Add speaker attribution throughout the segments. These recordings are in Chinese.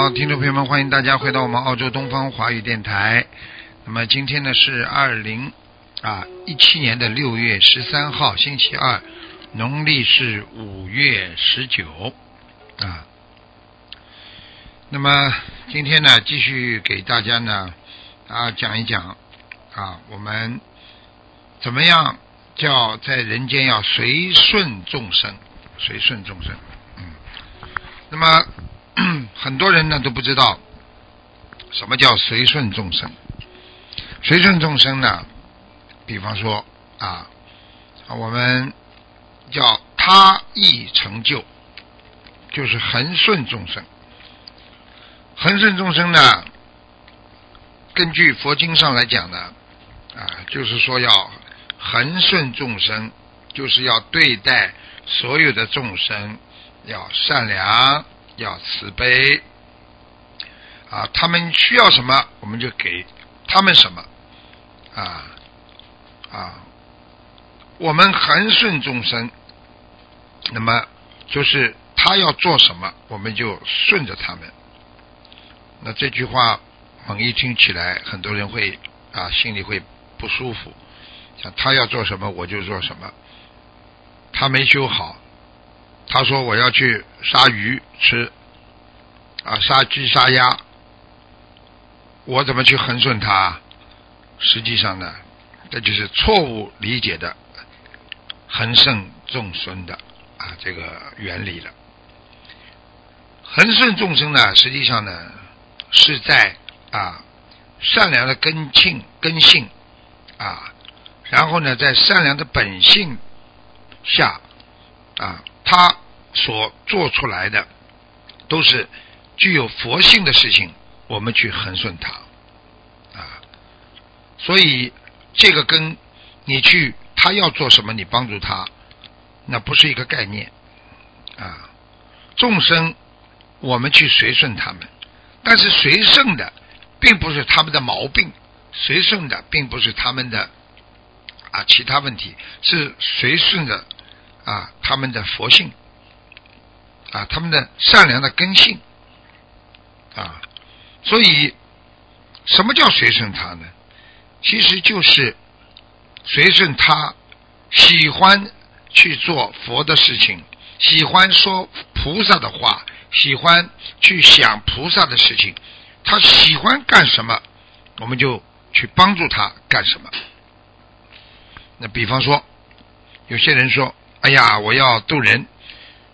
Speaker 1: 好，听众朋友们，欢迎大家回到我们澳洲东方华语电台。那么今天呢是二零啊一七年的六月十三号，星期二，农历是五月十九啊。那么今天呢，继续给大家呢啊讲一讲啊，我们怎么样叫在人间要随顺众生，随顺众生。嗯，那么。很多人呢都不知道什么叫随顺众生。随顺众生呢，比方说啊，我们叫他意成就，就是恒顺众生。恒顺众生呢，根据佛经上来讲呢，啊，就是说要恒顺众生，就是要对待所有的众生要善良。要慈悲啊！他们需要什么，我们就给他们什么啊啊！我们恒顺众生，那么就是他要做什么，我们就顺着他们。那这句话猛一听起来，很多人会啊心里会不舒服。像他要做什么，我就做什么。他没修好。他说：“我要去杀鱼吃，啊，杀鸡杀鸭，我怎么去恒顺他？实际上呢，这就是错误理解的恒顺众生的啊这个原理了。恒顺众生呢，实际上呢是在啊善良的根性根性啊，然后呢在善良的本性下啊。他所做出来的都是具有佛性的事情，我们去恒顺他啊。所以这个跟你去他要做什么，你帮助他，那不是一个概念啊。众生我们去随顺他们，但是随顺的并不是他们的毛病，随顺的并不是他们的啊其他问题，是随顺的。啊，他们的佛性，啊，他们的善良的根性，啊，所以什么叫随顺他呢？其实就是随顺他喜欢去做佛的事情，喜欢说菩萨的话，喜欢去想菩萨的事情，他喜欢干什么，我们就去帮助他干什么。那比方说，有些人说。哎呀，我要渡人！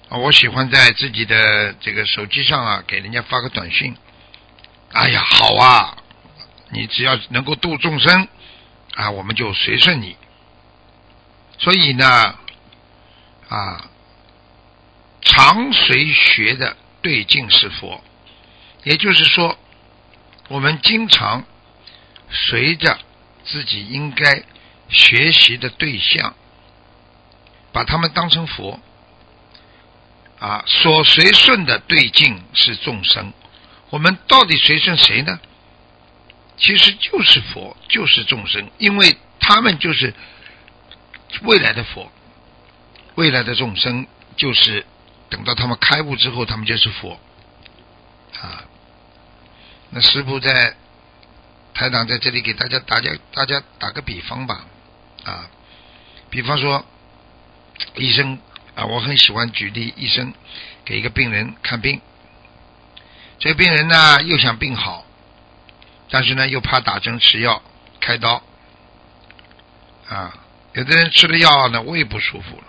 Speaker 1: 啊我喜欢在自己的这个手机上啊，给人家发个短信。哎呀，好啊！你只要能够度众生啊，我们就随顺你。所以呢，啊，常随学的对境是佛，也就是说，我们经常随着自己应该学习的对象。把他们当成佛啊，所随顺的对境是众生。我们到底随顺谁呢？其实就是佛，就是众生，因为他们就是未来的佛，未来的众生就是等到他们开悟之后，他们就是佛啊。那师傅在台长在这里给大家大家大家打个比方吧啊，比方说。医生啊，我很喜欢举例，医生给一个病人看病，这个病人呢又想病好，但是呢又怕打针吃药开刀啊。有的人吃了药呢胃不舒服了，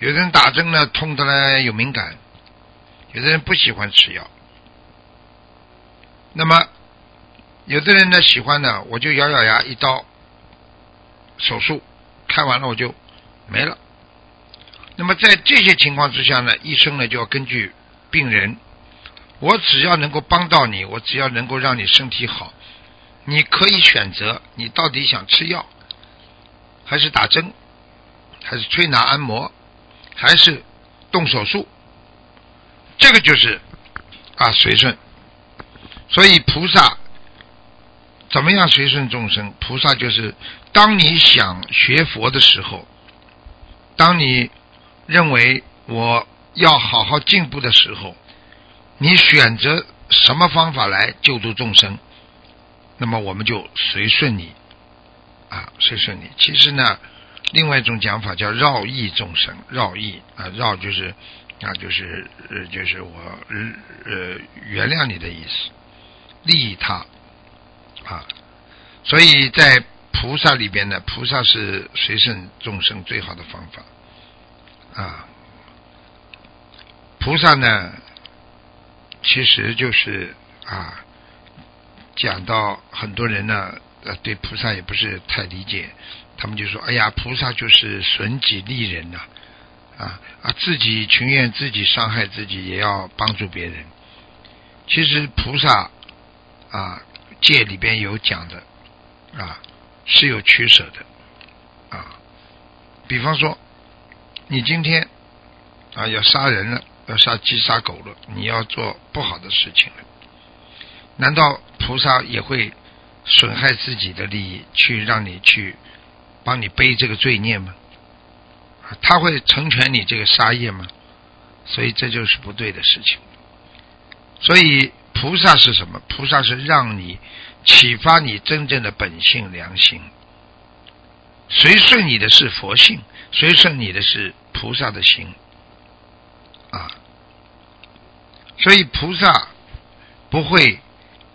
Speaker 1: 有的人打针呢痛的呢有敏感，有的人不喜欢吃药。那么有的人呢喜欢呢，我就咬咬牙一刀手术，看完了我就。没了。那么在这些情况之下呢，医生呢就要根据病人，我只要能够帮到你，我只要能够让你身体好，你可以选择你到底想吃药，还是打针，还是推拿按摩，还是动手术，这个就是啊随顺。所以菩萨怎么样随顺众生？菩萨就是当你想学佛的时候，当你。认为我要好好进步的时候，你选择什么方法来救度众生，那么我们就随顺你啊，随顺你。其实呢，另外一种讲法叫绕益众生，绕益啊，绕就是啊，就是呃，就是我呃原谅你的意思，利益他啊。所以在菩萨里边呢，菩萨是随顺众生最好的方法。啊，菩萨呢，其实就是啊，讲到很多人呢，呃，对菩萨也不是太理解，他们就说：“哎呀，菩萨就是损己利人呐，啊啊，自己情愿自己伤害自己，也要帮助别人。”其实菩萨啊，戒里边有讲的啊，是有取舍的啊，比方说。你今天啊要杀人了，要杀鸡杀狗了，你要做不好的事情了，难道菩萨也会损害自己的利益，去让你去帮你背这个罪孽吗？他会成全你这个杀业吗？所以这就是不对的事情。所以菩萨是什么？菩萨是让你启发你真正的本性良心。随顺你的是佛性，随顺你的是菩萨的心，啊，所以菩萨不会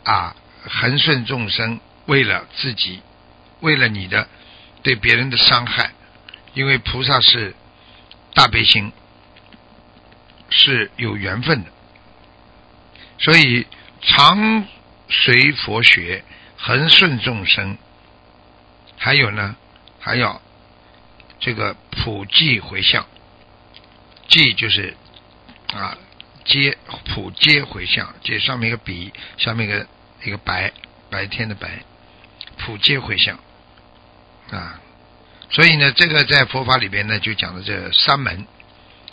Speaker 1: 啊恒顺众生，为了自己，为了你的对别人的伤害，因为菩萨是大悲心，是有缘分的，所以常随佛学，恒顺众生，还有呢。还要这个普济回向，济就是啊接普接回向，这上面一个笔，下面一个一个白白天的白，普接回向啊。所以呢，这个在佛法里边呢，就讲的这三门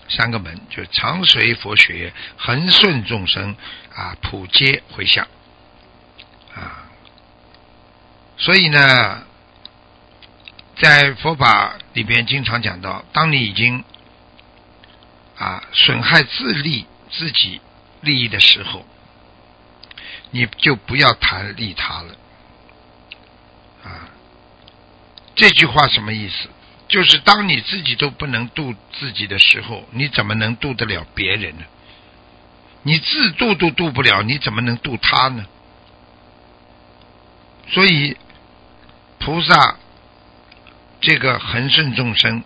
Speaker 1: 三个门，就常随佛学，恒顺众生啊，普接回向啊。所以呢。在佛法里边经常讲到，当你已经啊损害自利自己利益的时候，你就不要谈利他了。啊，这句话什么意思？就是当你自己都不能度自己的时候，你怎么能度得了别人呢？你自度都度不了，你怎么能度他呢？所以菩萨。这个恒顺众生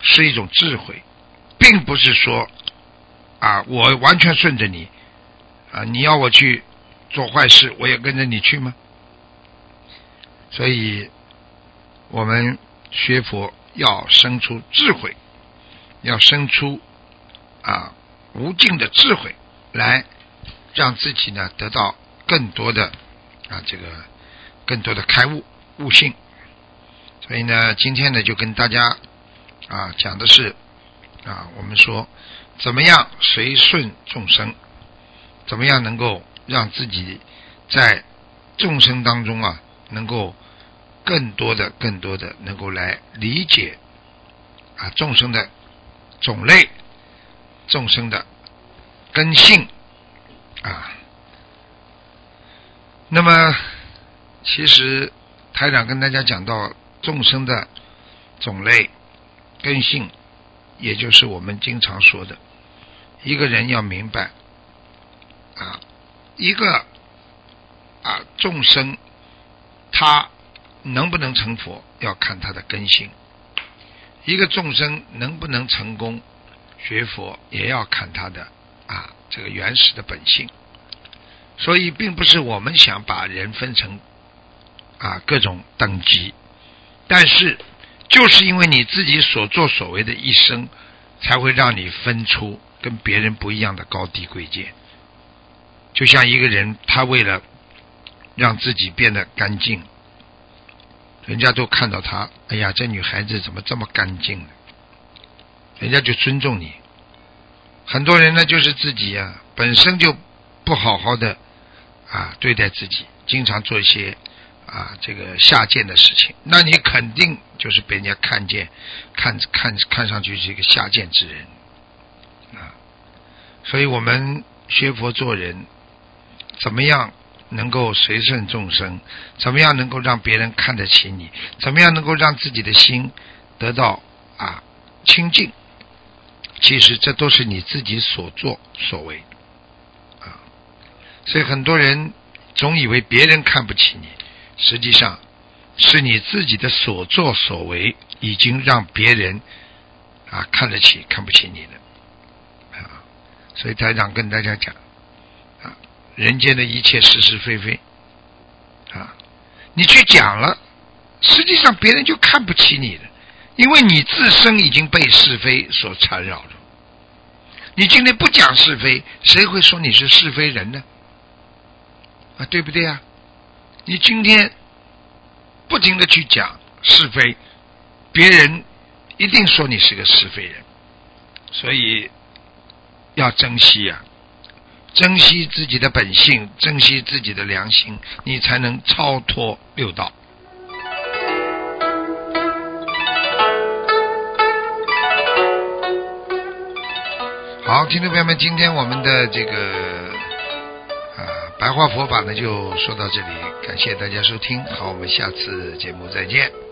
Speaker 1: 是一种智慧，并不是说啊，我完全顺着你啊，你要我去做坏事，我也跟着你去吗？所以，我们学佛要生出智慧，要生出啊无尽的智慧，来让自己呢得到更多的啊这个更多的开悟悟性。所以呢，今天呢就跟大家啊讲的是啊，我们说怎么样随顺众生，怎么样能够让自己在众生当中啊，能够更多的、更多的能够来理解啊众生的种类、众生的根性啊。那么，其实台长跟大家讲到。众生的种类、根性，也就是我们经常说的，一个人要明白啊，一个啊众生他能不能成佛，要看他的根性；一个众生能不能成功学佛，也要看他的啊这个原始的本性。所以，并不是我们想把人分成啊各种等级。但是，就是因为你自己所作所为的一生，才会让你分出跟别人不一样的高低贵贱。就像一个人，他为了让自己变得干净，人家都看到他，哎呀，这女孩子怎么这么干净呢？人家就尊重你。很多人呢，就是自己啊，本身就不好好的啊对待自己，经常做一些啊这个下贱的事情，那你肯定就是被人家看见，看看看上去是一个下贱之人啊。所以我们学佛做人，怎么样能够随顺众生？怎么样能够让别人看得起你？怎么样能够让自己的心得到啊清净？其实这都是你自己所作所为啊，所以很多人总以为别人看不起你，实际上是你自己的所作所为已经让别人啊看得起看不起你了啊。所以台长跟大家讲啊，人间的一切是是非非啊，你去讲了，实际上别人就看不起你了。因为你自身已经被是非所缠绕了，你今天不讲是非，谁会说你是是非人呢？啊，对不对啊？你今天不停的去讲是非，别人一定说你是个是非人，所以要珍惜啊，珍惜自己的本性，珍惜自己的良心，你才能超脱六道。好，听众朋友们，今天我们的这个白话佛法呢就说到这里，感谢大家收听，好，我们下次节目再见。